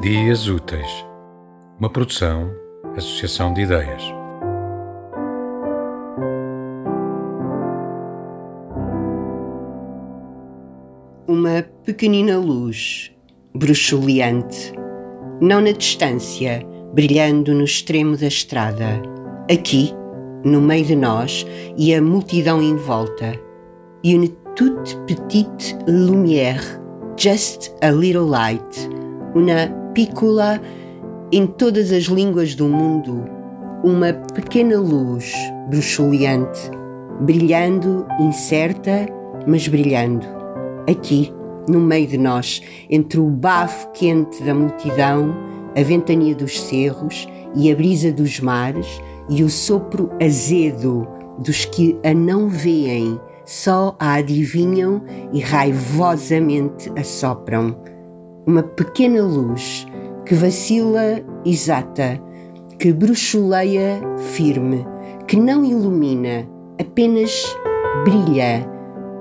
Dias Úteis, uma produção, associação de ideias. Uma pequenina luz, bruxuleante, não na distância, brilhando no extremo da estrada, aqui, no meio de nós e a multidão em volta. Une toute petite lumière, just a little light, uma piccola em todas as línguas do mundo, uma pequena luz bruxuleante, brilhando, incerta, mas brilhando. Aqui, no meio de nós, entre o bafo quente da multidão, a ventania dos cerros e a brisa dos mares e o sopro azedo dos que a não veem, só a adivinham e raivosamente assopram uma pequena luz que vacila exata, que bruxuleia firme, que não ilumina, apenas brilha.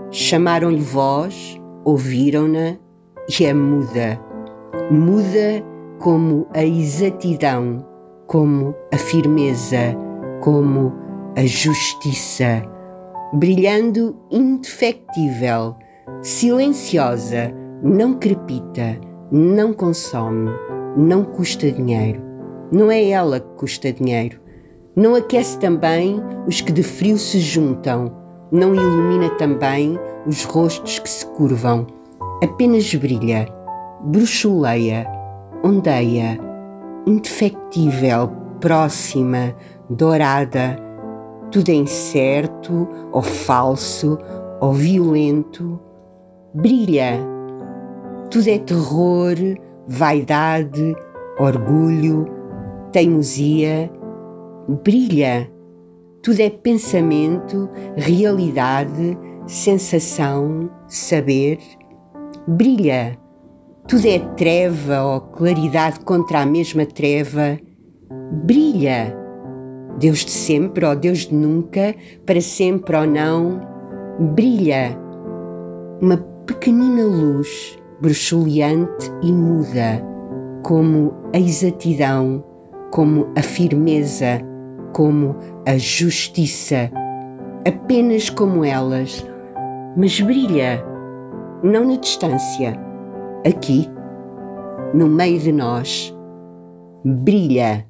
Chamaram-lhe voz, ouviram-na e é muda. Muda como a exatidão, como a firmeza, como a justiça, brilhando indefectível, silenciosa, não crepita não consome, não custa dinheiro. Não é ela que custa dinheiro. Não aquece também os que de frio se juntam, não ilumina também os rostos que se curvam. Apenas brilha, bruxuleia, ondeia, indefectível, próxima, dourada. Tudo é incerto, ou falso, ou violento. Brilha tudo é terror, vaidade, orgulho, teimosia. Brilha. Tudo é pensamento, realidade, sensação, saber. Brilha. Tudo é treva ou claridade contra a mesma treva. Brilha. Deus de sempre ou Deus de nunca, para sempre ou não. Brilha. Uma pequenina luz bruxuleante e muda, como a exatidão, como a firmeza, como a justiça, apenas como elas, mas brilha, não na distância, aqui, no meio de nós, brilha